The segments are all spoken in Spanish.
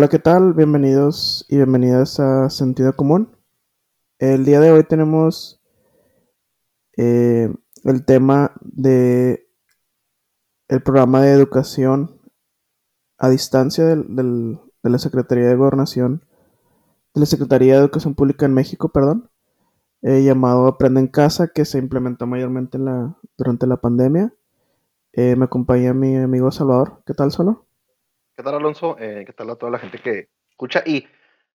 Hola, ¿qué tal? Bienvenidos y bienvenidas a Sentido Común. El día de hoy tenemos eh, el tema de el programa de educación a distancia de la Secretaría de Gobernación, de la Secretaría de Educación Pública en México, perdón, eh, llamado Aprende en Casa, que se implementó mayormente durante la pandemia. Eh, me acompaña mi amigo Salvador. ¿Qué tal, Solo? ¿Qué tal, Alonso? Eh, ¿qué tal a toda la gente que escucha? Y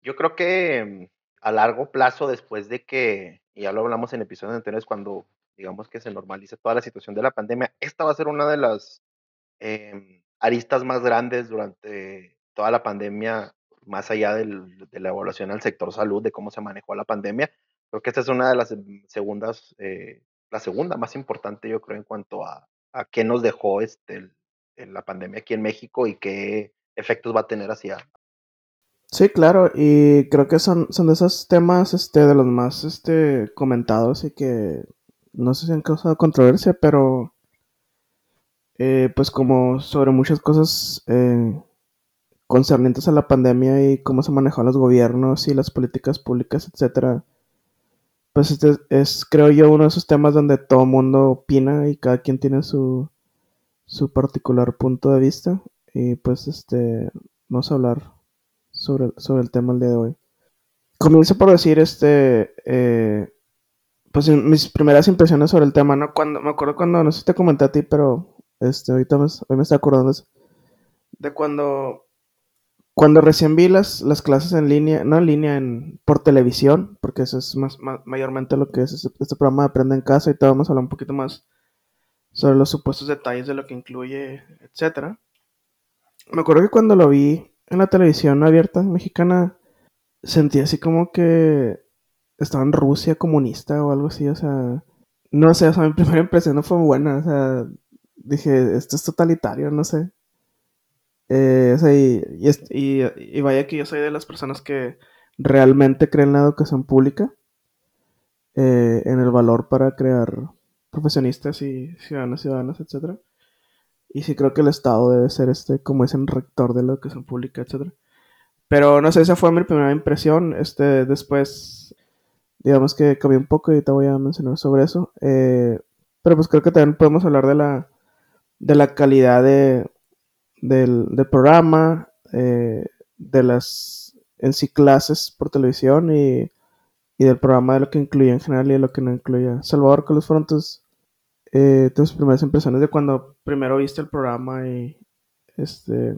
yo creo que mm, a largo plazo, después de que, y ya lo hablamos en episodios anteriores, cuando digamos que se normalice toda la situación de la pandemia, esta va a ser una de las em, aristas más grandes durante toda la pandemia, más allá del- de la evaluación al sector salud, de cómo se manejó la pandemia. Creo que esta es una de las em, segundas, eh, la segunda más importante, yo creo, en cuanto a, a qué nos dejó este, el- la pandemia aquí en México y qué efectos va a tener hacia... Sí, claro, y creo que son, son de esos temas, este, de los más, este, comentados y que no sé si han causado controversia, pero, eh, pues como sobre muchas cosas eh, concernientes a la pandemia y cómo se manejaron los gobiernos y las políticas públicas, etcétera, pues este es, creo yo, uno de esos temas donde todo mundo opina y cada quien tiene su, su particular punto de vista y pues, este, vamos a hablar sobre, sobre el tema el día de hoy. Comienzo por decir, este, eh, pues mis primeras impresiones sobre el tema, ¿no? Cuando, me acuerdo cuando, no sé si te comenté a ti, pero, este, ahorita me, hoy me estoy acordando de, cuando, cuando recién vi las, las clases en línea, no en línea, en, por televisión, porque eso es más, ma- mayormente lo que es este, este programa de Aprende en Casa y te vamos a hablar un poquito más sobre los supuestos detalles de lo que incluye, etcétera. Me acuerdo que cuando lo vi en la televisión abierta mexicana, sentí así como que estaba en Rusia comunista o algo así, o sea, no sé, o sea, mi primera impresión no fue buena, o sea, dije, esto es totalitario, no sé. Eh, o sea, y, y, y vaya que yo soy de las personas que realmente creen en la educación pública, eh, en el valor para crear profesionistas y ciudadanos, ciudadanas, etcétera. Y sí creo que el Estado debe ser este, como es el rector de la educación pública, etcétera. Pero no sé, esa fue mi primera impresión. Este, después digamos que cambié un poco y te voy a mencionar sobre eso. Eh, pero pues creo que también podemos hablar de la, de la calidad de, del, del programa, eh, de las en sí clases por televisión y, y del programa de lo que incluía en general y de lo que no incluía. Salvador, ¿cuáles fueron tus, eh, tus primeras impresiones de cuando primero viste el programa y este,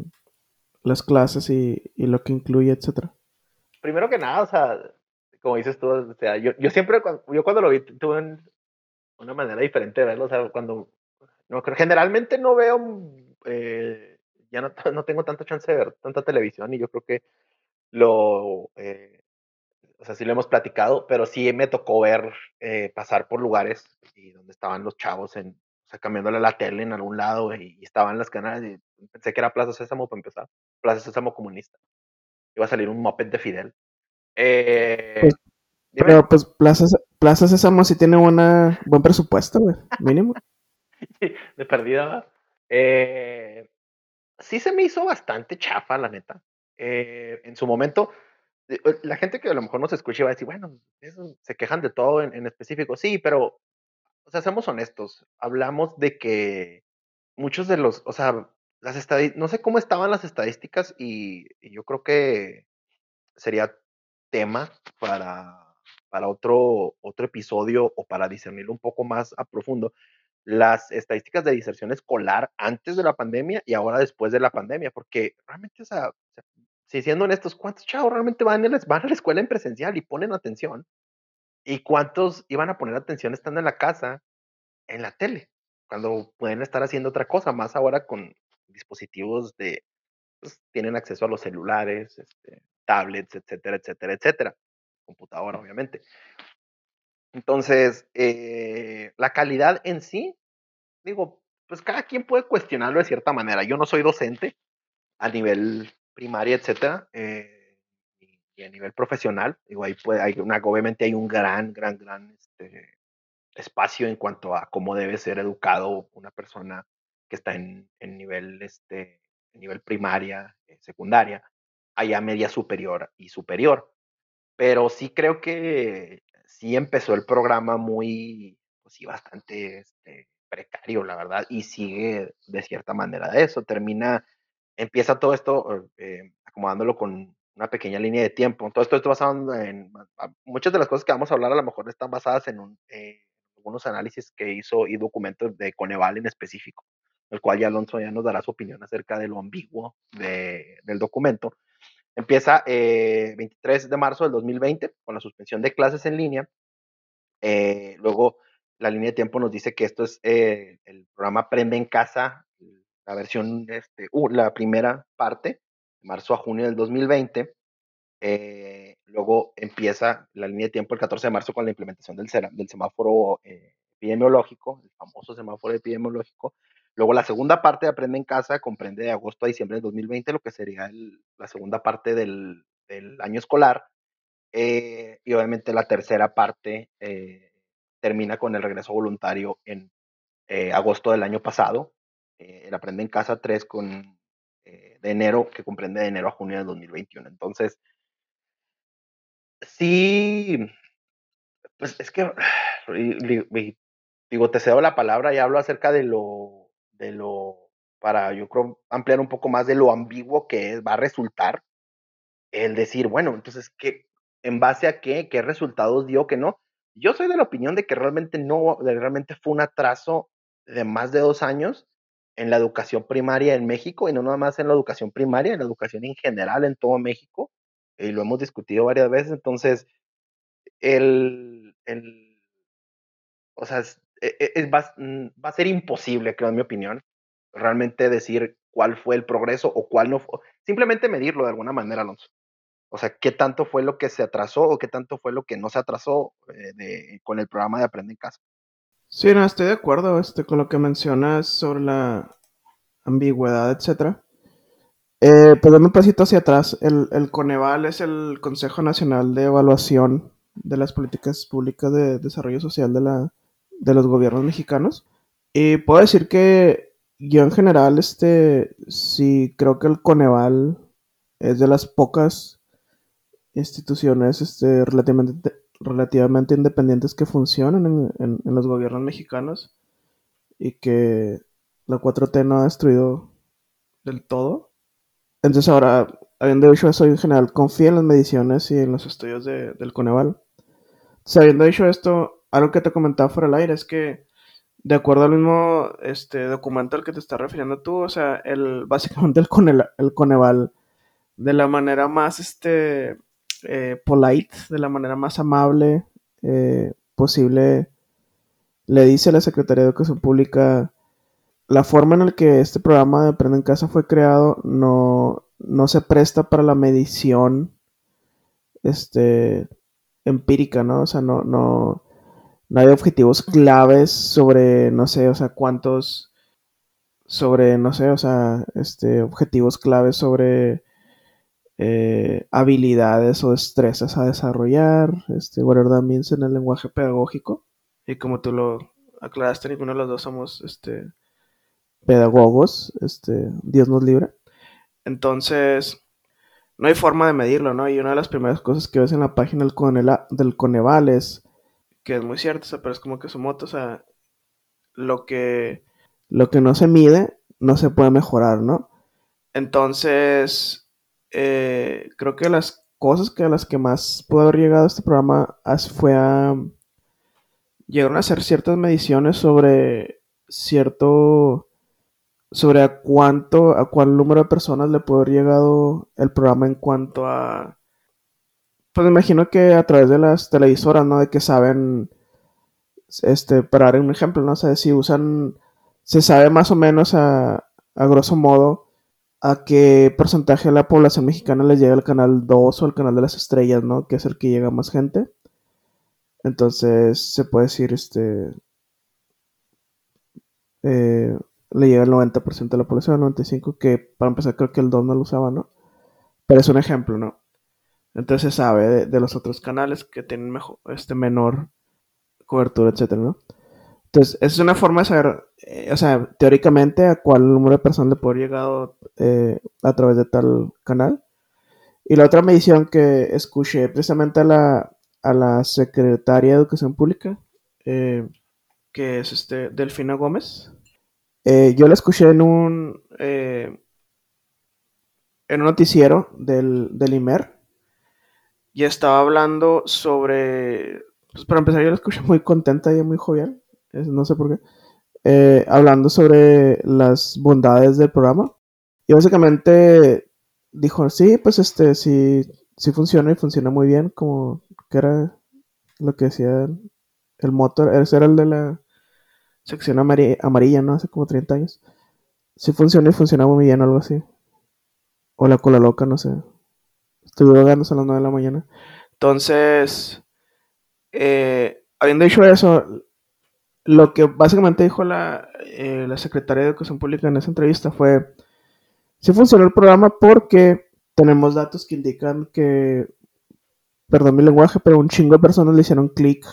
las clases y, y lo que incluye, etcétera? Primero que nada, o sea, como dices tú, o sea, yo, yo siempre, cuando, yo cuando lo vi, tuve un- una manera diferente de verlo, o sea, cuando, no, generalmente no veo, eh, ya no, no tengo tanta chance de ver tanta televisión y yo creo que lo, eh, o sea, sí lo hemos platicado, pero sí me tocó ver eh, pasar por lugares y donde estaban los chavos en, o sea, cambiándole la tele en algún lado y, y estaban las canales y pensé que era Plaza Sésamo para empezar, Plaza Sésamo comunista. Iba a salir un moped de Fidel. Pues, Eh, dime, pero pues Plaza, Plaza Sésamo sí tiene buena, buen presupuesto, güey, mínimo. de perdida. Eh, sí se me hizo bastante chafa, la neta. Eh, en su momento, la gente que a lo mejor nos escucha va a decir, bueno, se quejan de todo en, en específico. Sí, pero, o sea, seamos honestos. Hablamos de que muchos de los, o sea, las estadísticas, no sé cómo estaban las estadísticas y, yo creo que sería tema para, para otro, otro episodio o para discernirlo un poco más a profundo las estadísticas de diserción escolar antes de la pandemia y ahora después de la pandemia, porque realmente, o sea, si siendo honestos, ¿cuántos chavos realmente van a, la, van a la escuela en presencial y ponen atención? ¿Y cuántos iban a poner atención estando en la casa, en la tele, cuando pueden estar haciendo otra cosa, más ahora con dispositivos de, pues, tienen acceso a los celulares, este, tablets, etcétera, etcétera, etcétera, computadora, obviamente. Entonces, eh, la calidad en sí digo, pues cada quien puede cuestionarlo de cierta manera. Yo no soy docente a nivel primaria, etcétera, eh, y, a nivel profesional. Digo, ahí puede, hay obviamente hay un gran, gran, gran este, espacio en cuanto a cómo debe ser educado una persona que está en, en nivel, este, nivel primaria, eh, secundaria. allá media superior y superior. Pero sí creo que sí empezó el programa muy, pues sí, bastante este, precario, la verdad, y sigue de cierta manera de eso. Termina, empieza todo esto eh, acomodándolo con una pequeña línea de tiempo. Todo esto está basado en, muchas de las cosas que vamos a hablar a lo mejor están basadas en un, eh, algunos análisis que hizo y documentos de Coneval en específico, el cual ya Alonso ya nos dará su opinión acerca de lo ambiguo de, del documento. Empieza eh, 23 de marzo del 2020 con la suspensión de clases en línea. Eh, luego la línea de tiempo nos dice que esto es el programa Aprende en Casa, la versión, este, la primera parte, de marzo a junio del 2020. Eh, luego empieza la línea de tiempo el 14 de marzo con la implementación del, semáforo eh, epidemiológico, el famoso semáforo epidemiológico. Luego la segunda parte de Aprende en Casa comprende de agosto a diciembre del 2020, lo que sería la segunda parte del, año escolar. Eh, y obviamente la tercera parte termina con el regreso voluntario en agosto del año pasado. Eh, el Aprende en Casa 3 con, eh, de enero, que comprende de enero a junio del 2021. Entonces, sí, pues es que, digo, te cedo la palabra y hablo acerca de lo, de lo, para yo creo ampliar un poco más de lo ambiguo que va a resultar el decir, bueno, entonces, ¿qué, ¿en base a qué? ¿Qué resultados dio que no? Yo soy de la opinión de que realmente no, realmente fue un atraso de más de dos años en la educación primaria en México y no nada más en la educación primaria, en la educación en general en todo México. Y lo hemos discutido varias veces. Entonces, el, el o sea, es, es, e, va, mm, va, a ser imposible, creo, en mi opinión, realmente decir cuál fue el progreso o cuál no fue. Simplemente medirlo de alguna manera, Alonso. O sea, qué tanto fue lo que se atrasó o qué tanto fue lo que no se atrasó eh, con el programa de Aprende en Casa. Sí, no, estoy de acuerdo este, con lo que mencionas sobre la ambigüedad, etc. Eh, pues dame un pasito hacia atrás. El, el, Coneval es el Consejo Nacional de Evaluación de las Políticas Públicas de Desarrollo Social de, la, de los gobiernos mexicanos. Y puedo decir que yo en general, este, sí creo que el Coneval es de las pocas instituciones este, relativamente, relativamente independientes que funcionan en, los gobiernos mexicanos y que la 4T no ha destruido del todo. Entonces ahora, habiendo dicho eso, en general confía en las mediciones y en los estudios de, del Coneval. Sabiendo dicho esto, algo que te comentaba fuera del aire es que de acuerdo al mismo este, documento al que te estás refiriendo tú, o sea, el, básicamente el, Conel, el Coneval, de la manera más este, eh, polite, de la manera más amable eh, posible, le dice a la Secretaría de Educación Pública la forma en la que este programa de Aprende en Casa fue creado no, no se presta para la medición este, empírica, ¿no? O sea, no, no, no hay objetivos claves sobre, no sé, o sea, cuántos, sobre, no sé, o sea, este, objetivos claves sobre eh, habilidades o destrezas a desarrollar, este, whatever that en el lenguaje pedagógico. Y como tú lo aclaraste, ninguno de los dos somos, este, pedagogos, este, Dios nos libre. Entonces, no hay forma de medirlo, ¿no? Y una de las primeras cosas que ves en la página del, Conela, del Coneval es, que es muy cierto, o sea, pero es como que su moto, o sea, lo que, lo que no se mide no se puede mejorar, ¿no? Entonces, eh, creo que las cosas que a las que más pudo haber llegado este programa fue a... Llegaron a hacer ciertas mediciones sobre cierto sobre a cuánto, a cuál número de personas le puede haber llegado el programa en cuanto a... Pues imagino que a través de las televisoras, ¿no? De que saben, este, para dar un ejemplo, ¿no? O sea, si usan, se sabe más o menos a, a grosso modo a qué porcentaje de la población mexicana les llega el canal 2 o el canal de las estrellas, ¿no? Que es el que llega más gente. Entonces, se puede decir, este... Eh, le llega el 90% de la población, el 95%, que para empezar creo que el 2 no lo usaba, ¿no? Pero es un ejemplo, ¿no? Entonces se sabe de, de los otros canales que tienen mejor, este, menor cobertura, etcétera, ¿no? Entonces, es una forma de saber, eh, o sea, teóricamente a cuál número de personas le puede haber llegado eh, a través de tal canal. Y la otra medición que escuché precisamente a la, a la secretaria de Educación Pública, eh, que es este Delfina Gómez, yo la escuché en un, en un noticiero del, del IMER y estaba hablando sobre, pues para empezar yo la escuché muy contenta y muy jovial, no sé por qué, eh, hablando sobre las bondades del programa. Y básicamente dijo, sí, pues este, sí, sí funciona y funciona muy bien, como que era lo que decía el motor, ese era el de la sección amarilla, ¿no? Hace como 30 años. Sí funciona y funciona muy bien, algo así. O la cola loca, no sé. Estuve jugando a las 9 de la mañana. Entonces, eh, habiendo dicho eso, lo que básicamente dijo la, eh, secretaria de Educación Pública en esa entrevista fue, sí funcionó el programa porque tenemos datos que indican que, perdón mi lenguaje, pero un chingo de personas le hicieron clic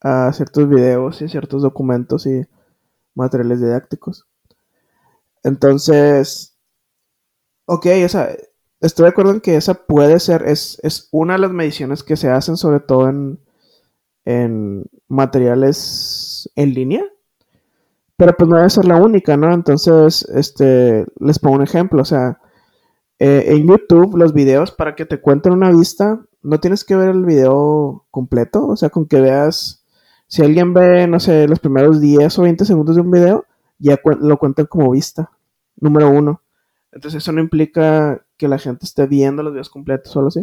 a ciertos videos y ciertos documentos y materiales didácticos. Entonces, ok, o estoy de acuerdo en que esa puede ser, es, es una de las mediciones que se hacen sobre todo en, en materiales en línea. Pero pues no debe ser la única, ¿no? Entonces, este, les pongo un ejemplo, o sea, eh, en YouTube los videos para que te cuenten una vista, no tienes que ver el video completo, o sea, con que veas, si alguien ve, no sé, los primeros 10 o 20 segundos de un video, ya lo cuentan como vista, número uno. Entonces eso no implica que la gente esté viendo los videos completos, solo así.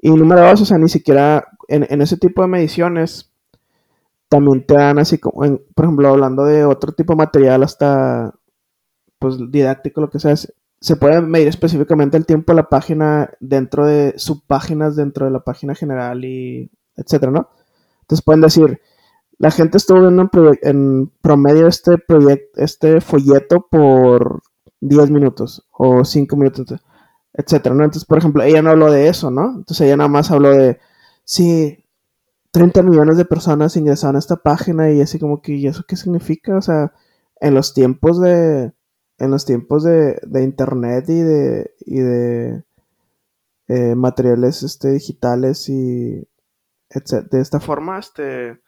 Y número dos, o sea, ni siquiera en, ese tipo de mediciones también te dan así como, por ejemplo, hablando de otro tipo de material hasta, pues, didáctico, lo que sea, se puede medir específicamente el tiempo de la página dentro de subpáginas dentro de la página general y etcétera, ¿no? Entonces pueden decir, la gente estuvo viendo en, promedio este proyecto, este folleto por 10 minutos o 5 minutos etcétera, ¿no? Entonces, por ejemplo, ella no habló de eso, ¿no? Entonces ella nada más habló de, sí, 30 millones de personas ingresaron a esta página y así como que, ¿y eso qué significa? O sea, en los tiempos de, en los tiempos de, de internet y de, y de eh, materiales este, digitales y etcétera, de esta forma, este,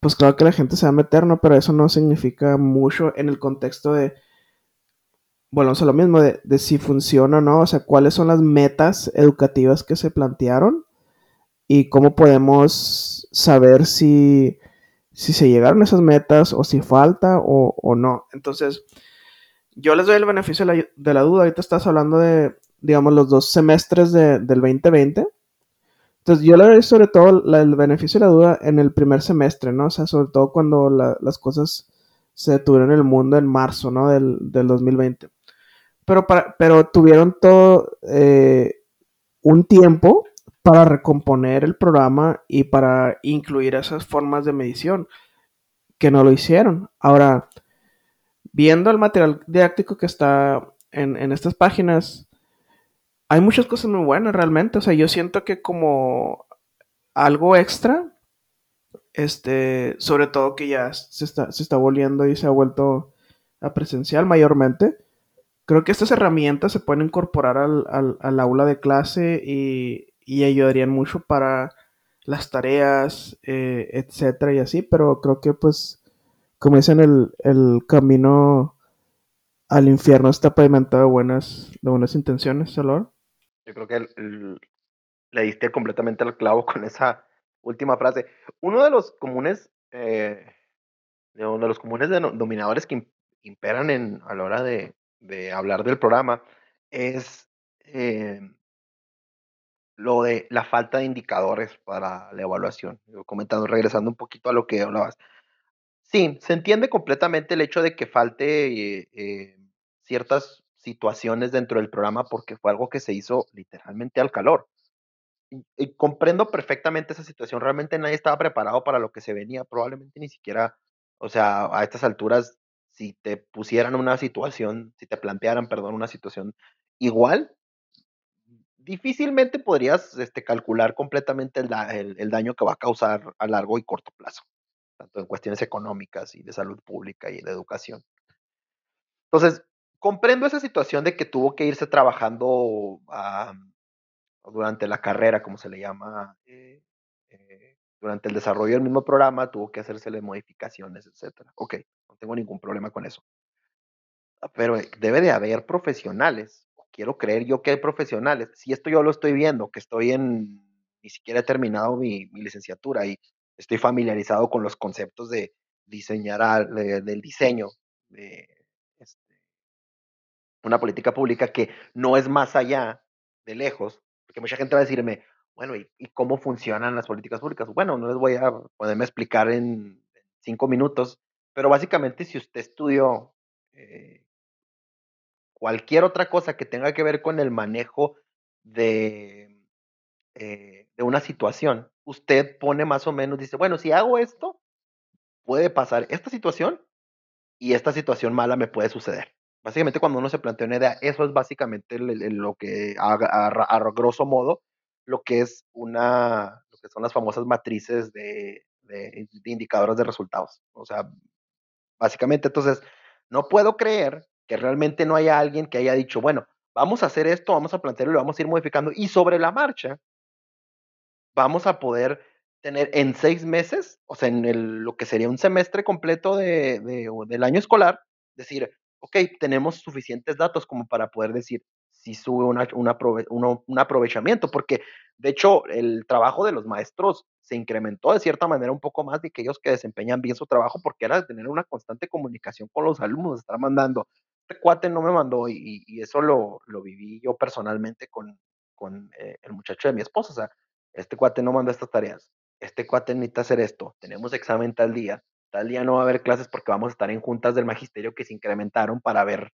pues claro que la gente se va a meter, ¿no? Pero eso no significa mucho en el contexto de bueno, o sea, lo mismo de, si funciona o no, o sea, cuáles son las metas educativas que se plantearon y cómo podemos saber si, si se llegaron a esas metas o si falta o, no. Entonces, yo les doy el beneficio de la, duda. Ahorita estás hablando de, digamos, los dos semestres del 2020. Entonces, yo le doy sobre todo el beneficio de la duda en el primer semestre, ¿no? O sea, sobre todo cuando las cosas se detuvieron en el mundo en marzo, ¿no? Del, del 2020 pero, pero tuvieron todo eh, un tiempo para recomponer el programa y para incluir esas formas de medición que no lo hicieron. Ahora, viendo el material didáctico que está en, estas páginas, hay muchas cosas muy buenas realmente. O sea, yo siento que como algo extra, este, sobre todo que ya se está, volviendo y se ha vuelto a presencial mayormente, creo que estas herramientas se pueden incorporar al, aula de clase y, ayudarían mucho para las tareas, eh, etcétera y así, pero creo que pues, como dicen, el, el camino al infierno está pavimentado de buenas, de buenas intenciones, Salor. Yo creo que le diste completamente al clavo con esa última frase. Uno de los comunes, eh, de uno de los comunes denominadores que imperan en, a la hora de, de hablar del programa es eh, lo de la falta de indicadores para la evaluación. comentando, regresando un poquito a lo que hablabas. Sí, se entiende completamente el hecho de que falte eh, eh, ciertas situaciones dentro del programa porque fue algo que se hizo literalmente al calor. y, comprendo perfectamente esa situación. Realmente nadie estaba preparado para lo que se venía. Probablemente ni siquiera, o sea, a estas alturas si te pusieran una situación, si te plantearan, perdón, una situación igual, difícilmente podrías este, calcular completamente el, el, daño que va a causar a largo y corto plazo, tanto en cuestiones económicas y de salud pública y de educación. Entonces, comprendo esa situación de que tuvo que irse trabajando durante la carrera, como se le llama, eh, eh, durante el desarrollo del mismo programa, tuvo que hacérsele modificaciones, etcétera. Ok, no tengo ningún problema con eso. Pero debe de haber profesionales, quiero creer yo que hay profesionales. Si esto yo lo estoy viendo, que estoy en, ni siquiera he terminado mi, mi licenciatura y estoy familiarizado con los conceptos de diseñar, de, del diseño, de este, una política pública que no es más allá de lejos, porque mucha gente va a decirme, bueno, ¿y, cómo funcionan las políticas públicas? Bueno, no les voy a poderme explicar en cinco minutos, pero básicamente si usted estudió eh, cualquier otra cosa que tenga que ver con el manejo de, eh, de una situación, usted pone más o menos, dice, bueno, si hago esto, puede pasar esta situación y esta situación mala me puede suceder. Básicamente cuando uno se plantea una idea, eso es básicamente lo que a, a, a, grosso modo lo que es una, lo que son las famosas matrices de, de indicadores de resultados. O sea, básicamente entonces, no puedo creer que realmente no haya alguien que haya dicho, bueno, vamos a hacer esto, vamos a plantearlo, lo vamos a ir modificando y sobre la marcha vamos a poder tener en seis meses, o sea, en lo que sería un semestre completo de, de, del año escolar, decir, ok, tenemos suficientes datos como para poder decir si sube un aprovechamiento, porque de hecho el trabajo de los maestros se incrementó de cierta manera un poco más de aquellos que desempeñan bien su trabajo, porque era tener una constante comunicación con los alumnos, estar mandando, este cuate no me mandó y, eso lo, lo, viví yo personalmente con, con eh, el muchacho de mi esposa, o sea, este cuate no manda estas tareas, este cuate necesita hacer esto, tenemos examen tal día, tal día no va a haber clases porque vamos a estar en juntas del magisterio que se incrementaron para ver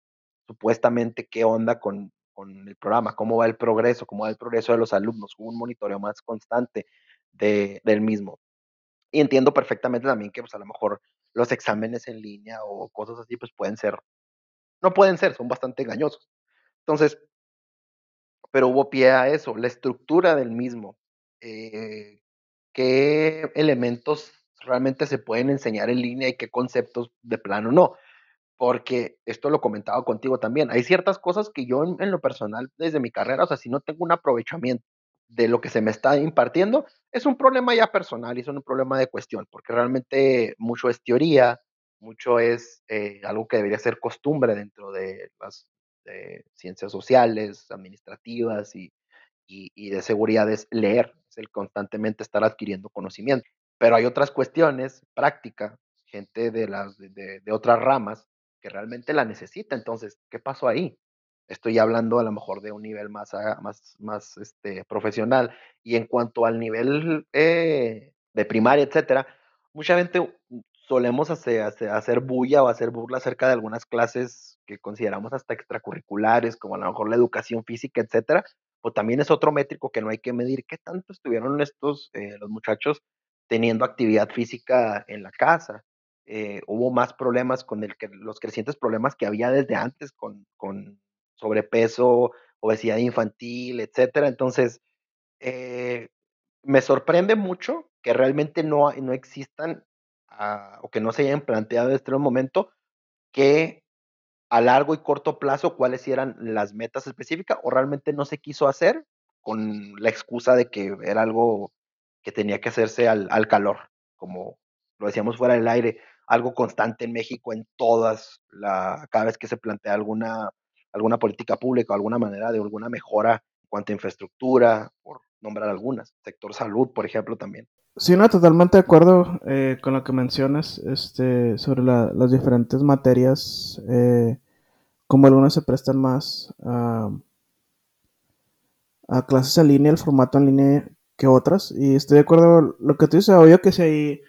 supuestamente qué onda con, con el programa, cómo va el progreso, cómo va el progreso de los alumnos, un monitoreo más constante de, del mismo. Y entiendo perfectamente también que pues a lo mejor los exámenes en línea o cosas así pues pueden ser, no pueden ser, son bastante engañosos. Entonces, pero hubo pie a eso, la estructura del mismo, eh, qué elementos realmente se pueden enseñar en línea y qué conceptos de plano no. Porque esto lo comentaba contigo también. Hay ciertas cosas que yo en, en, lo personal, desde mi carrera, o sea, si no tengo un aprovechamiento de lo que se me está impartiendo, es un problema ya personal y es un problema de cuestión, porque realmente mucho es teoría, mucho es eh, algo que debería ser costumbre dentro de las de ciencias sociales, administrativas y, y, de seguridad es leer, es el constantemente estar adquiriendo conocimiento. Pero hay otras cuestiones, práctica, gente de, las, de otras ramas que realmente la necesita. Entonces, ¿qué pasó ahí? Estoy hablando a lo mejor de un nivel más, más, más este, profesional. Y en cuanto al nivel eh, de primaria, etcétera, mucha gente solemos hacer, hacer, bulla o hacer burla acerca de algunas clases que consideramos hasta extracurriculares, como a lo mejor la educación física, etcétera, o también es otro métrico que no hay que medir qué tanto estuvieron estos, eh, los muchachos, teniendo actividad física en la casa. Eh, hubo más problemas con el que, los crecientes problemas que había desde antes con, con sobrepeso, obesidad infantil, etcétera. Entonces, eh, me sorprende mucho que realmente no, no existan o que no se hayan planteado en este momento que a largo y corto plazo cuáles eran las metas específicas o realmente no se quiso hacer con la excusa de que era algo que tenía que hacerse al, al calor, como lo decíamos fuera del aire, algo constante en México en todas, la, cada vez que se plantea alguna, alguna política pública, alguna manera de alguna mejora en cuanto a infraestructura, por nombrar algunas, sector salud, por ejemplo, también. Sí, no, totalmente de acuerdo eh, con lo que mencionas este, sobre la, las diferentes materias, eh, como algunas se prestan más a, a, clases en línea, el formato en línea que otras, y estoy de acuerdo lo que tú dices, obvio que si hay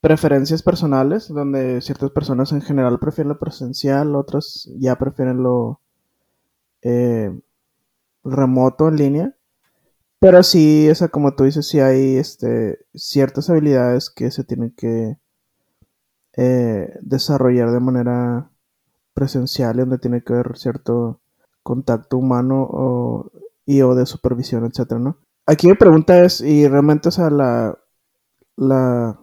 preferencias personales, donde ciertas personas en general prefieren lo presencial, otras ya prefieren lo eh, remoto en línea. Pero sí, esa, como tú dices, sí hay este, ciertas habilidades que se tienen que eh, desarrollar de manera presencial, donde tiene que haber cierto contacto humano o, y o de supervisión, etcétera, ¿no? Aquí mi pregunta es, y realmente, o sea, la, la,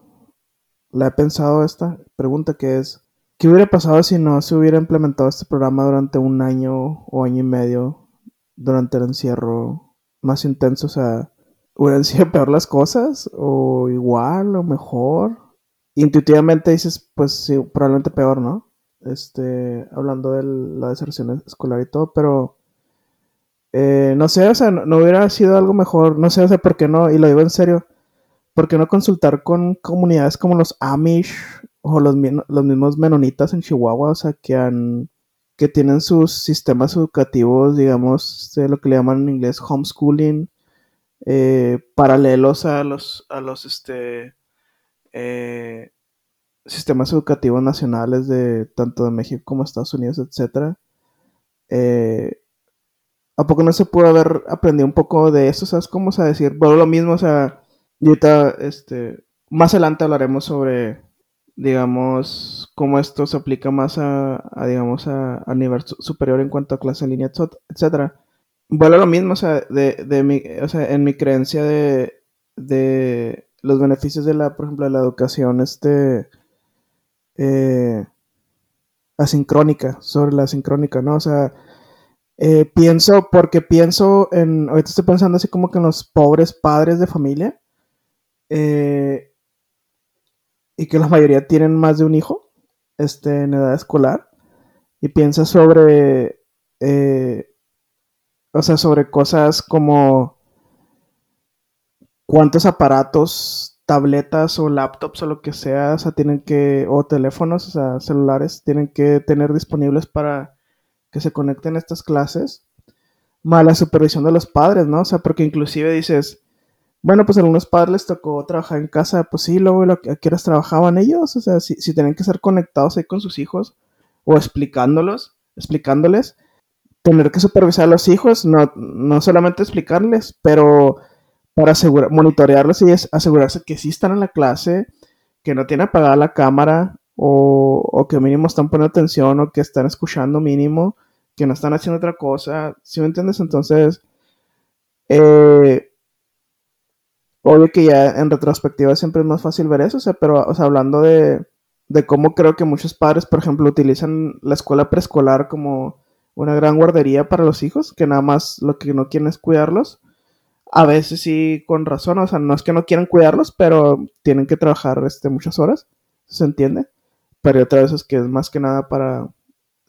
la he pensado esta pregunta que es, ¿qué hubiera pasado si no se hubiera implementado este programa durante un año o año y medio durante el encierro más intenso, o sea, hubieran sido peor las cosas, o igual, o mejor. Intuitivamente dices, pues sí, probablemente peor, ¿no? Este, hablando de la deserción escolar y todo, pero eh, no sé, o sea, no, no, hubiera sido algo mejor, no sé, o sea, ¿por qué no? Y lo digo en serio, ¿por qué no consultar con comunidades como los Amish o los, los mismos menonitas en Chihuahua, o sea, que han que tienen sus sistemas educativos, digamos, de lo que le llaman en inglés homeschooling, eh, paralelos a los, a los este, eh, sistemas educativos nacionales de tanto de México como Estados Unidos, etcétera. Eh, ¿A poco no se pudo haber aprendido un poco de eso? ¿Sabes cómo? O sea, decir, bueno, lo mismo, o sea, ahorita, este, más adelante hablaremos sobre, digamos, cómo esto se aplica más a, digamos, a, nivel superior en cuanto a clase en línea, etcétera. Bueno, lo mismo, o sea, de, mi, o sea, en mi creencia de, de los beneficios de la, por ejemplo, de la educación, este, eh, asincrónica, sobre la asincrónica, ¿no? O sea, eh, pienso, porque pienso en, ahorita estoy pensando así como que en los pobres padres de familia, eh, y que la mayoría tienen más de un hijo, este, en edad escolar, y piensa sobre, eh, o sea, sobre cosas como cuántos aparatos, tabletas o laptops o lo que sea, o sea, tienen que, o teléfonos, o sea, celulares, tienen que tener disponibles para que se conecten a estas clases, más la supervisión de los padres, ¿no? O sea, porque inclusive dices, bueno, pues a algunos padres les tocó trabajar en casa, pues sí, luego a qué horas trabajaban ellos, o sea, si, si tienen que ser conectados ahí con sus hijos o explicándolos, explicándoles, tener que supervisar a los hijos, no, no solamente explicarles, pero para asegurar, monitorearlos y asegurarse que sí están en la clase, que no tienen apagada la cámara o, o, que mínimo están poniendo atención o que están escuchando mínimo, que no están haciendo otra cosa, ¿sí me entiendes? Entonces, eh, obvio que ya en retrospectiva siempre es más fácil ver eso, o sea, pero o sea, hablando de, de cómo creo que muchos padres, por ejemplo, utilizan la escuela preescolar como una gran guardería para los hijos, que nada más lo que no quieren es cuidarlos. A veces sí, con razón, o sea, no es que no quieran cuidarlos, pero tienen que trabajar este, muchas horas, se entiende. Pero otras veces que es más que nada para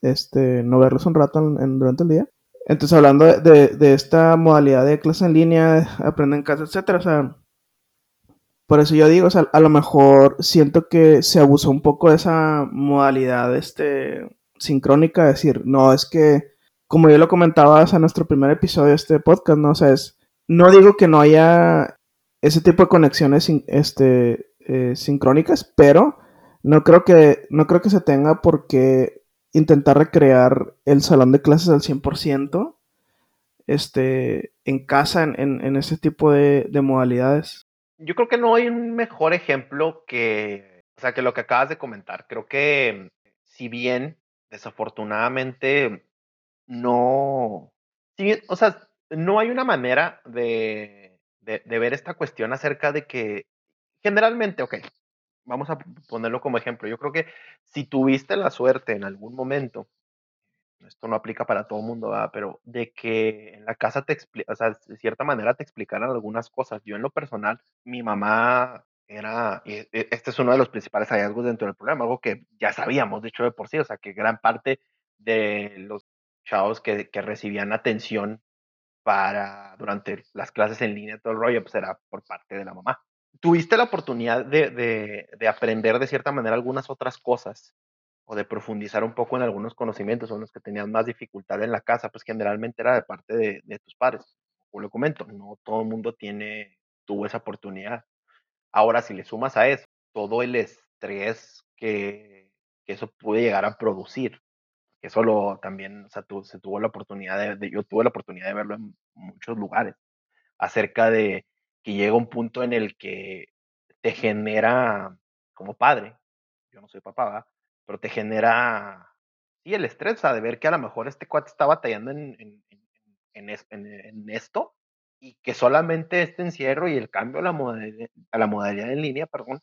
este, no verlos un rato durante el día. Entonces, hablando de, de, esta modalidad de clase en línea, aprenden en casa, etcétera, o sea, por eso yo digo, o sea, a lo mejor siento que se abusó un poco de esa modalidad este, sincrónica, decir, no, es que, como yo lo comentaba en nuestro primer episodio de este podcast, ¿no? O es, no digo que no haya ese tipo de conexiones este, eh, sincrónicas, pero no creo, que, no creo que se tenga por qué intentar recrear el salón de clases al 100% este, en casa en, en, ese tipo de modalidades yo creo que no hay un mejor ejemplo que, o sea, que lo que acabas de comentar. Creo que si bien desafortunadamente no, si o sea, no hay una manera de, de, de, ver esta cuestión acerca de que generalmente, ok, vamos a ponerlo como ejemplo. Yo creo que si tuviste la suerte en algún momento esto no aplica para todo el mundo, pero de que en la casa te explica, o sea, de cierta manera te explicaran algunas cosas. Yo en lo personal, mi mamá era, e, este es uno de los principales hallazgos dentro del programa, algo que ya sabíamos, de hecho, de por sí, o sea, que gran parte de los chavos que, que recibían atención para durante las clases en línea, todo el rollo, pues era por parte de la mamá. ¿Tuviste la oportunidad de, de, de aprender de cierta manera algunas otras cosas o de profundizar un poco en algunos conocimientos en los que tenías más dificultad en la casa, pues generalmente era de parte de, de tus padres. Como lo comento, no todo el mundo tiene, tuvo esa oportunidad. Ahora, si le sumas a eso todo el estrés que, que eso puede llegar a producir, que eso lo, también, o sea, tu, se tuvo la oportunidad de, yo tuve la oportunidad de verlo en muchos lugares, acerca de que llega un punto en el que te genera, como padre, yo no soy papá. Pero te genera, sí, el estrés, de ver que a lo mejor este cuate está batallando en, en esto y que solamente este encierro y el cambio a la, modalidad, a la modalidad en línea, perdón,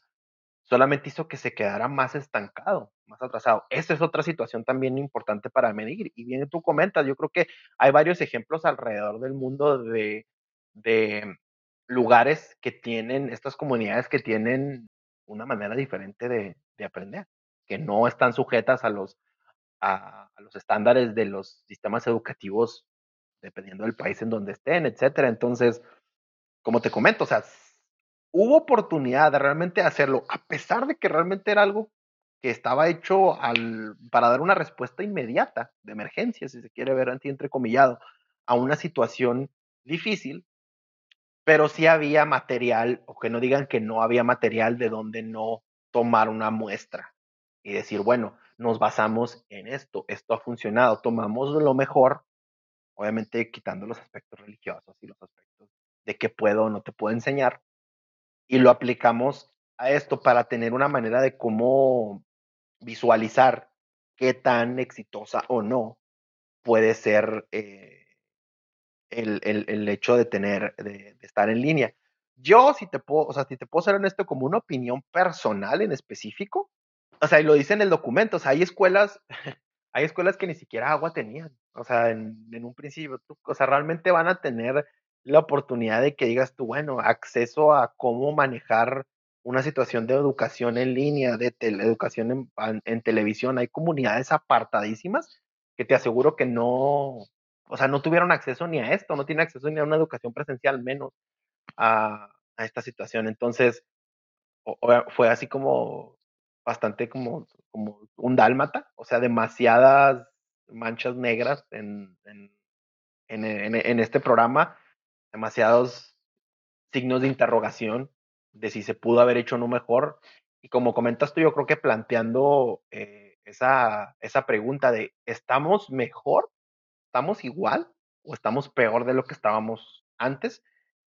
solamente hizo que se quedara más estancado, más atrasado. Esa es otra situación también importante para medir. Y bien tú comentas, yo creo que hay varios ejemplos alrededor del mundo de de lugares que tienen, estas comunidades que tienen una manera diferente de, de aprender, que no están sujetas a los, a, los estándares de los sistemas educativos dependiendo del país en donde estén, etcétera. Entonces, como te comento, o sea, hubo oportunidad de realmente hacerlo, a pesar de que realmente era algo que estaba hecho al, para dar una respuesta inmediata de emergencia, si se quiere ver anti entrecomillado, a una situación difícil, pero sí había material, o que no digan que no había material de donde no tomar una muestra y decir, bueno, nos basamos en esto, esto ha funcionado, tomamos lo mejor, obviamente quitando los aspectos religiosos y los aspectos de qué puedo o no te puedo enseñar, y lo aplicamos a esto para tener una manera de cómo visualizar qué tan exitosa o no puede ser eh, el, el, el, hecho de tener, de, de, estar en línea. Yo, si te puedo, o sea, si te puedo ser honesto, como una opinión personal en específico, o sea, y lo dice en el documento, o sea, hay escuelas, hay escuelas que ni siquiera agua tenían, o sea, en, un principio, o sea, realmente van a tener la oportunidad de que digas tú, bueno, acceso a cómo manejar una situación de educación en línea, de educación en, televisión. Hay comunidades apartadísimas que te aseguro que no, o sea, no tuvieron acceso ni a esto, no tienen acceso ni a una educación presencial, menos a, esta situación. Entonces, o fue así como bastante como, como un dálmata, o sea, demasiadas manchas negras en, en, en, este programa, demasiados signos de interrogación de si se pudo haber hecho no mejor. Y como comentas tú, yo creo que planteando eh, esa, esa pregunta de, ¿estamos mejor? ¿Estamos igual? ¿O estamos peor de lo que estábamos antes?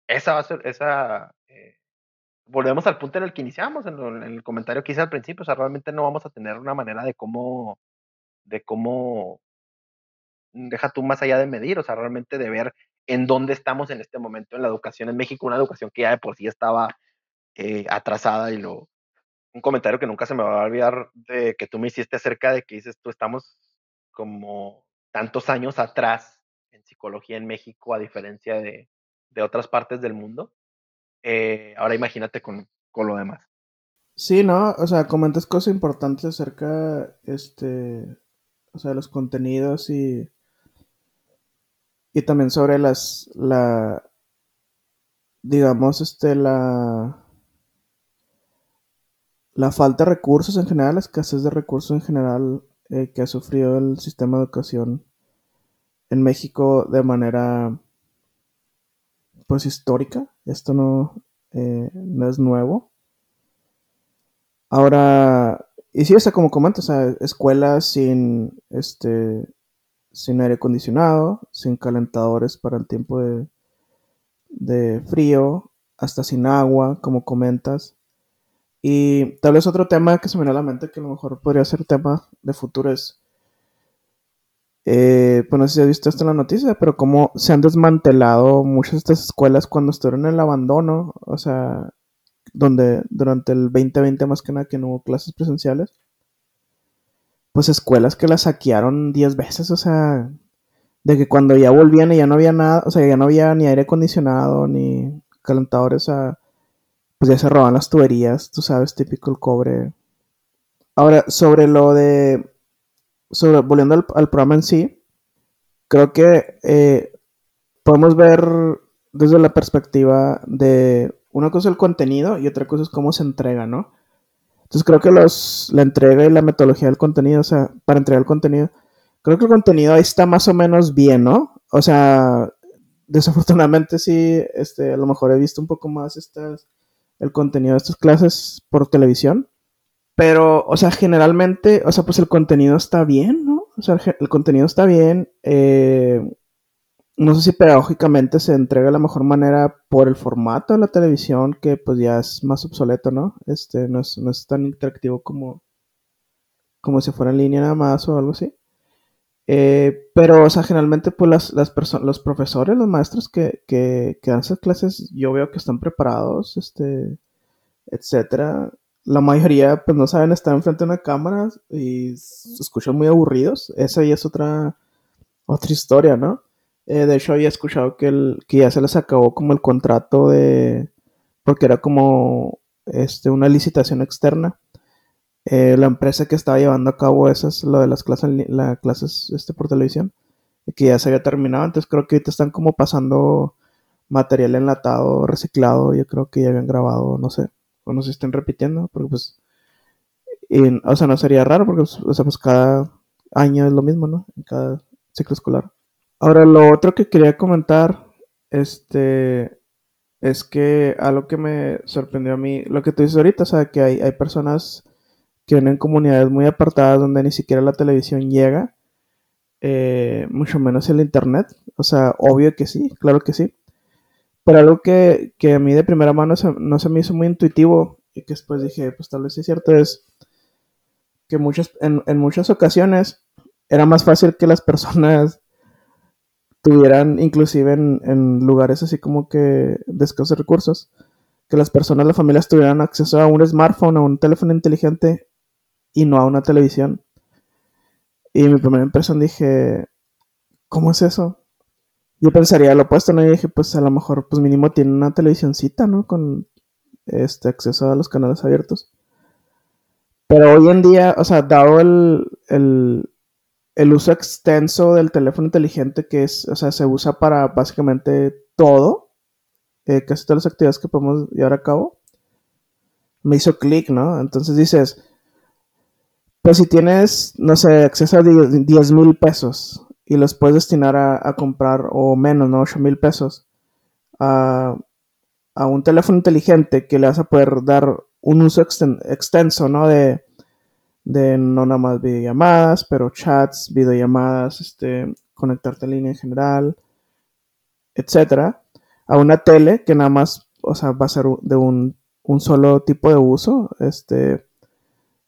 Esa va a ser, esa, eh, volvemos al punto en el que iniciamos, en, el comentario que hice al principio, o sea, realmente no vamos a tener una manera de cómo, de cómo, deja tú más allá de medir, o sea, realmente de ver en dónde estamos en este momento en la educación en México, una educación que ya de por sí estaba eh, atrasada y lo un comentario que nunca se me va a olvidar de que tú me hiciste acerca de que dices tú estamos como tantos años atrás en psicología en México a diferencia de, de otras partes del mundo. Eh, ahora imagínate con, con, lo demás. Sí, no, o sea, comentas cosas importantes acerca, este, o sea, los contenidos y y también sobre las la digamos este la la falta de recursos en general, la escasez de recursos en general eh, que ha sufrido el sistema de educación en México de manera pues histórica. Esto no, eh, no es nuevo. Ahora, y sí, o como comento, o escuelas sin este sin aire acondicionado, sin calentadores para el tiempo de, de frío, hasta sin agua, como comentas. Y tal vez otro tema que se me viene a la mente que a lo mejor podría ser tema de futuro es, eh, pues no sé si has visto esto en la noticia, pero cómo se han desmantelado muchas de estas escuelas cuando estuvieron en el abandono, o sea, donde durante el 2020 más que nada que no hubo clases presenciales, pues escuelas que las saquearon 10 veces, o sea, de que cuando ya volvían y ya no había nada, o sea, ya no había ni aire acondicionado, ni calentadores, pues ya se roban las tuberías, tú sabes, típico el cobre. Ahora, sobre lo de, volviendo al, al programa en sí, creo que eh, podemos ver desde la perspectiva de una cosa el contenido y otra cosa es cómo se entrega, ¿no? Entonces creo que los, la entrega y la metodología del contenido, o sea, para entregar el contenido, creo que el contenido ahí está más o menos bien, ¿no? O sea, desafortunadamente sí, este, a lo mejor he visto un poco más estas, el contenido de estas clases por televisión, pero, o sea, generalmente, o sea, pues el contenido está bien, ¿no? O sea, el, contenido está bien, eh, no sé si pedagógicamente se entrega de la mejor manera por el formato de la televisión, que pues ya es más obsoleto, ¿no? Este, no es, no es tan interactivo como, como si fuera en línea nada más o algo así. Eh, pero, o sea, generalmente pues las, las los profesores, los maestros que, que, que dan esas clases, yo veo que están preparados, este, etcétera. La mayoría pues no saben estar enfrente de una cámara y se escuchan muy aburridos. Esa ya es otra, otra historia, ¿no? Eh, de hecho, había escuchado que, el, que ya se les acabó como el contrato de... porque era como este, una licitación externa. Eh, la empresa que estaba llevando a cabo esas, lo de las clases, las clases este, por televisión, que ya se había terminado. Entonces creo que ahorita están como pasando material enlatado, reciclado. Yo creo que ya habían grabado, no sé, o no se estén repitiendo, porque pues, o sea, no sería raro, porque pues, o sea, pues cada año es lo mismo, ¿no? En cada ciclo escolar. Ahora, lo otro que quería comentar, este, es que algo que me sorprendió a mí, lo que tú dices ahorita, o sea, que hay, hay personas que vienen en comunidades muy apartadas donde ni siquiera la televisión llega, eh, mucho menos el internet, o sea, obvio que sí, claro que sí, pero algo que, que a mí de primera mano se, no se me hizo muy intuitivo y que después dije, pues tal vez sí es cierto, es que muchas, en, en muchas ocasiones era más fácil que las personas tuvieran, inclusive en, en, lugares así como que de escasos recursos, que las personas, las familias tuvieran acceso a un smartphone, a un teléfono inteligente y no a una televisión. Y mi primera impresión dije, ¿cómo es eso? Yo pensaría lo opuesto, ¿no? Y dije, pues a lo mejor, pues mínimo tiene una televisioncita, ¿no? Con este acceso a los canales abiertos. Pero hoy en día, o sea, dado el, el, uso extenso del teléfono inteligente, que es, o sea, se usa para básicamente todo, eh, casi todas las actividades que podemos llevar a cabo, me hizo clic, ¿no? Entonces dices, pues si tienes, no sé, acceso a 10 mil pesos y los puedes destinar a, a, comprar, o menos, ¿no? 8 mil pesos, a, a, un teléfono inteligente que le vas a poder dar un uso exten extenso, ¿no? De, de no nada más videollamadas, pero chats, videollamadas, este, conectarte en línea en general, etcétera, a una tele que nada más, o sea, va a ser de un, un solo tipo de uso, este,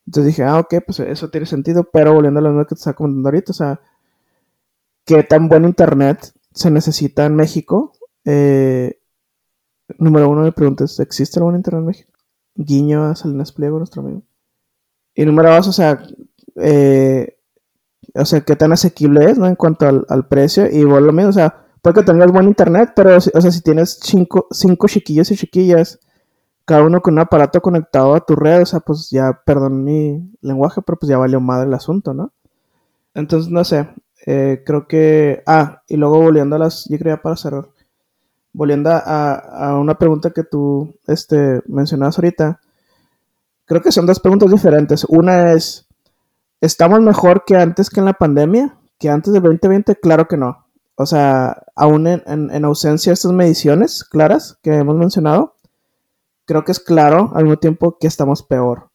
entonces dije, ah, ok, pues eso tiene sentido, pero volviendo a lo mismo que te estaba comentando ahorita, o sea, qué tan buen internet se necesita en México. Eh, número uno, me preguntas, ¿existe buen internet en México? Guiño a Salinas Pliego, nuestro amigo. Y número dos, o sea, eh, o sea, qué tan asequible es, ¿no? En cuanto al, al precio. Y igual lo mismo, o sea, puede que tengas buen internet, pero, o sea, si tienes cinco, cinco chiquillos y chiquillas, cada uno con un aparato conectado a tu red, o sea, pues ya, perdón mi lenguaje, pero pues ya valió madre el asunto, ¿no? Entonces, no sé, eh, creo que... Ah, y luego volviendo a las... Yo quería para cerrar. Volviendo a, a, una pregunta que tú este, mencionabas ahorita. Creo que son dos preguntas diferentes. Una es, ¿estamos mejor que antes que en la pandemia? ¿Que antes del 2020? Claro que no. O sea, aún en, en, en ausencia de estas mediciones claras que hemos mencionado, creo que es claro al mismo tiempo que estamos peor.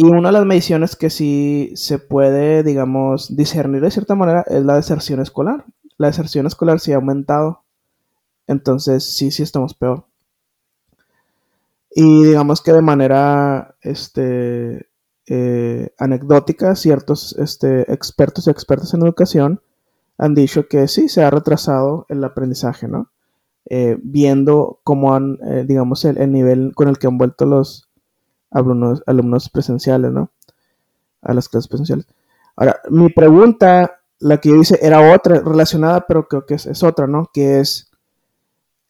Y una de las mediciones que sí se puede, digamos, discernir de cierta manera es la deserción escolar. La deserción escolar sí ha aumentado. Entonces sí, sí estamos peor. Y digamos que de manera este, eh, anecdótica, ciertos este, expertos y expertas en educación han dicho que sí, se ha retrasado el aprendizaje, ¿no? Eh, viendo cómo han, eh, digamos, el, el, nivel con el que han vuelto los alumnos, alumnos presenciales, ¿no? A las clases presenciales. Ahora, mi pregunta, la que yo hice, era otra, relacionada, pero creo que es, otra, ¿no? Que es,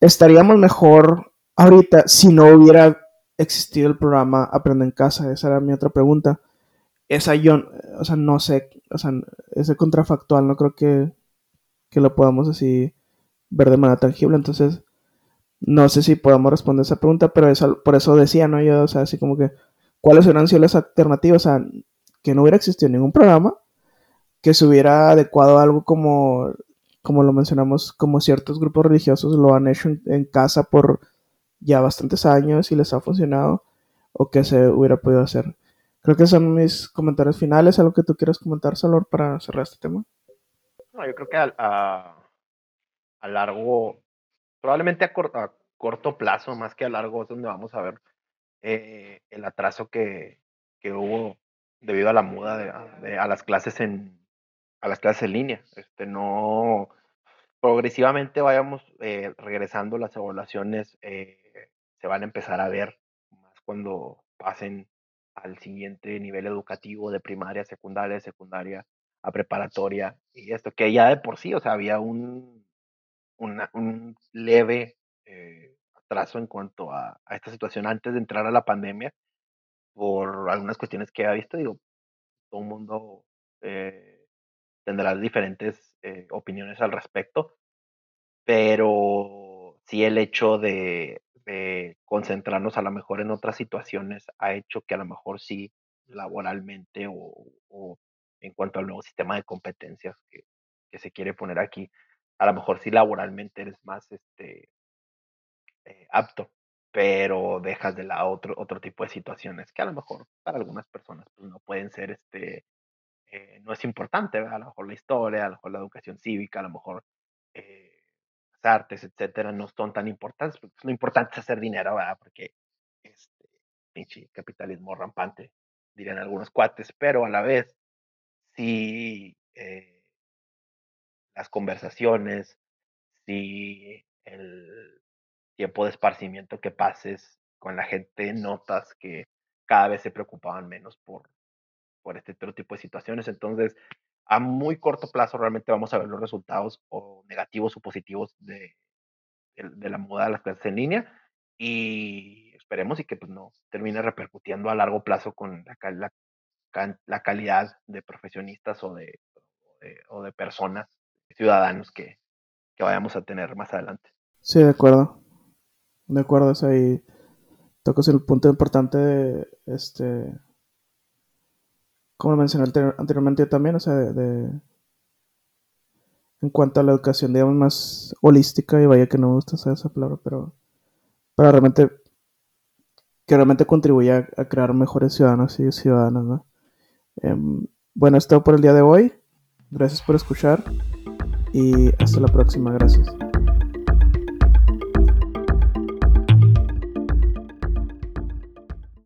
¿estaríamos mejor ahorita si no hubiera existido el programa Aprende en Casa? Esa era mi otra pregunta. Esa yo, o sea, no sé, o sea, ese contrafactual, no creo que, que lo podamos así ver de manera tangible. Entonces, no sé si podamos responder esa pregunta, pero por eso decía, ¿no? Yo, o sea, así como que, ¿cuáles hubieran sido las alternativas? O sea, que no hubiera existido ningún programa, que se hubiera adecuado a algo como, como lo mencionamos, como ciertos grupos religiosos lo han hecho en, casa por ya bastantes años y les ha funcionado, o que se hubiera podido hacer. Creo que son mis comentarios finales. ¿Algo que tú quieras comentar, Salor, para cerrar este tema? No, yo creo que a, a largo, probablemente a, cor a, corto plazo, más que a largo, es donde vamos a ver eh, el atraso que, que, hubo debido a la muda de, de, a las clases en a las clases en línea. Este, no progresivamente vayamos eh, regresando las evaluaciones, eh, se van a empezar a ver más cuando pasen al siguiente nivel educativo de primaria, secundaria, secundaria a preparatoria y esto, que ya de por sí, o sea, había un, un leve eh, atraso en cuanto a, esta situación antes de entrar a la pandemia por algunas cuestiones que he visto, digo, todo el mundo eh, tendrá diferentes eh, opiniones al respecto, pero sí el hecho de, concentrarnos a lo mejor en otras situaciones ha hecho que a lo mejor sí laboralmente o, en cuanto al nuevo sistema de competencias que, se quiere poner aquí, a lo mejor sí laboralmente eres más este, eh, apto, pero dejas de lado otro, otro tipo de situaciones que a lo mejor para algunas personas pues, no pueden ser, este, eh, no es importante, ¿verdad? a lo mejor la historia, a lo mejor la educación cívica, a lo mejor eh, las artes, etcétera, no son tan importantes, porque lo importante es hacer dinero, ¿verdad? Porque este pinche capitalismo rampante, dirían algunos cuates, pero a la vez, si eh, las conversaciones, si el tiempo de esparcimiento que pases con la gente, notas que cada vez se preocupaban menos por, por este otro tipo de situaciones. Entonces, a muy corto plazo realmente vamos a ver los resultados o negativos o positivos de, de, de la moda de las clases en línea y esperemos y que pues, no termine repercutiendo a largo plazo con la, la, la calidad de profesionistas o de, o de, o de personas, ciudadanos que, que, vayamos a tener más adelante. Sí, de acuerdo. De acuerdo, es ahí tocas el punto importante de este como mencioné anteriormente también, o sea, de, en cuanto a la educación, digamos, más holística, y vaya que no me gusta esa palabra, pero para realmente que realmente contribuya a, crear mejores ciudadanos y ciudadanas, ¿no? Eh, bueno, esto por el día de hoy. Gracias por escuchar y hasta la próxima. Gracias.